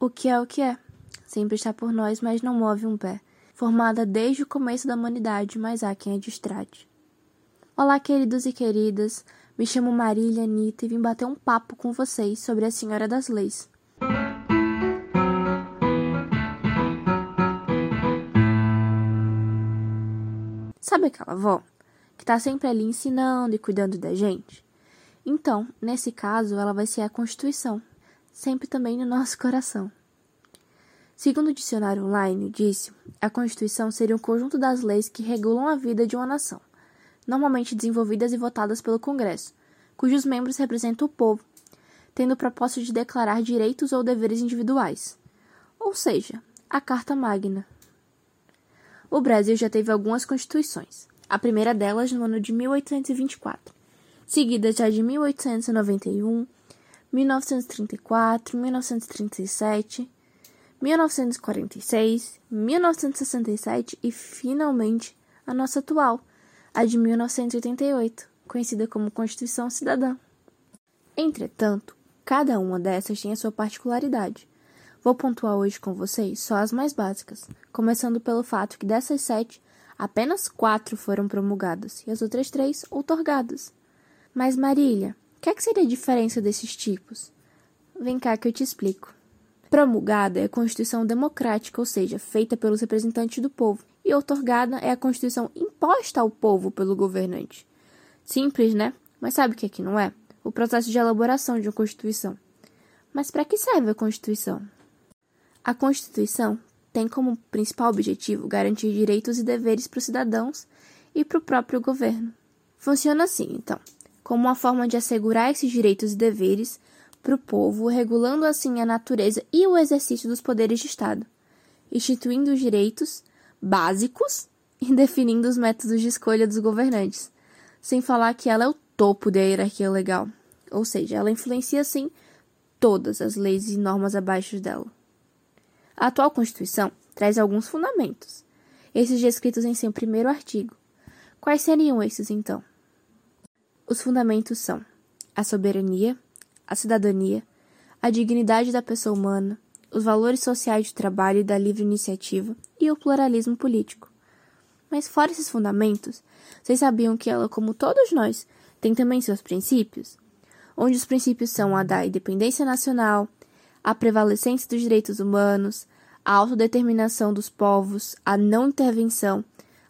O que é o que é? Sempre está por nós, mas não move um pé. Formada desde o começo da humanidade, mas há quem a distrate. Olá, queridos e queridas. Me chamo Marília Anitta e vim bater um papo com vocês sobre a Senhora das Leis. Sabe aquela avó que tá sempre ali ensinando e cuidando da gente? Então, nesse caso, ela vai ser a Constituição, sempre também no nosso coração. Segundo o dicionário online, disse, a Constituição seria um conjunto das leis que regulam a vida de uma nação, normalmente desenvolvidas e votadas pelo Congresso, cujos membros representam o povo, tendo o propósito de declarar direitos ou deveres individuais, ou seja, a Carta Magna. O Brasil já teve algumas constituições, a primeira delas no ano de 1824, seguida já de 1891, 1934, 1937, 1946, 1967 e, finalmente, a nossa atual, a de 1988, conhecida como Constituição Cidadã. Entretanto, cada uma dessas tem a sua particularidade. Vou pontuar hoje com vocês só as mais básicas, começando pelo fato que dessas sete, apenas quatro foram promulgadas e as outras três outorgadas. Mas, Marília, o que, é que seria a diferença desses tipos? Vem cá que eu te explico. Promulgada é a Constituição democrática, ou seja, feita pelos representantes do povo, e outorgada é a Constituição imposta ao povo pelo governante. Simples, né? Mas sabe o que, é que não é? O processo de elaboração de uma Constituição. Mas para que serve a Constituição? A Constituição tem como principal objetivo garantir direitos e deveres para os cidadãos e para o próprio governo. Funciona assim, então, como uma forma de assegurar esses direitos e deveres para o povo, regulando assim a natureza e o exercício dos poderes de Estado, instituindo os direitos básicos e definindo os métodos de escolha dos governantes, sem falar que ela é o topo da hierarquia legal, ou seja, ela influencia sim todas as leis e normas abaixo dela. A atual Constituição traz alguns fundamentos, esses descritos em seu primeiro artigo. Quais seriam esses então? Os fundamentos são a soberania, a cidadania, a dignidade da pessoa humana, os valores sociais do trabalho e da livre iniciativa e o pluralismo político. Mas fora esses fundamentos, vocês sabiam que ela, como todos nós, tem também seus princípios? Onde os princípios são a da independência nacional, a prevalecência dos direitos humanos, a autodeterminação dos povos, a não intervenção,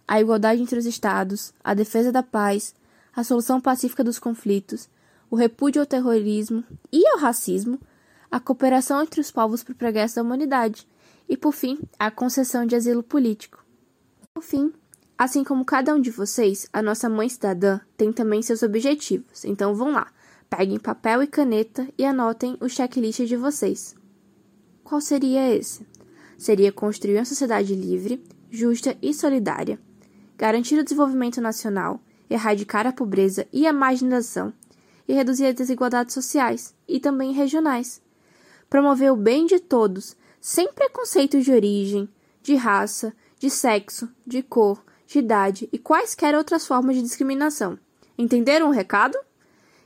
a igualdade entre os Estados, a defesa da paz, a solução pacífica dos conflitos, o repúdio ao terrorismo e ao racismo, a cooperação entre os povos para o progresso da humanidade e, por fim, a concessão de asilo político. Por fim, assim como cada um de vocês, a nossa mãe cidadã tem também seus objetivos. Então vão lá, peguem papel e caneta e anotem o checklist de vocês. Qual seria esse? Seria construir uma sociedade livre, justa e solidária, garantir o desenvolvimento nacional, erradicar a pobreza e a marginalização, e reduzir as desigualdades sociais e também regionais. Promover o bem de todos, sem preconceitos de origem, de raça, de sexo, de cor, de idade e quaisquer outras formas de discriminação. Entenderam o recado?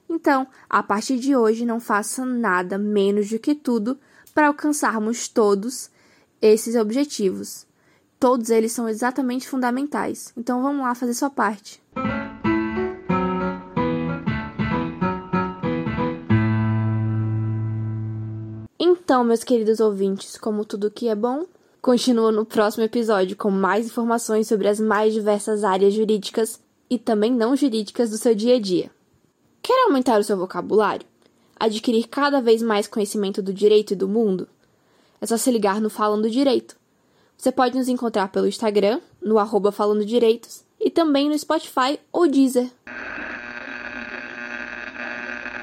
Então, a partir de hoje, não faça nada menos do que tudo para alcançarmos todos esses objetivos. Todos eles são exatamente fundamentais. Então, vamos lá fazer sua parte. Então, meus queridos ouvintes, como tudo que é bom, continua no próximo episódio com mais informações sobre as mais diversas áreas jurídicas e também não jurídicas do seu dia a dia. Quer aumentar o seu vocabulário? Adquirir cada vez mais conhecimento do direito e do mundo? É só se ligar no Falando Direito. Você pode nos encontrar pelo Instagram, no arroba Falando Direitos, e também no Spotify ou Deezer.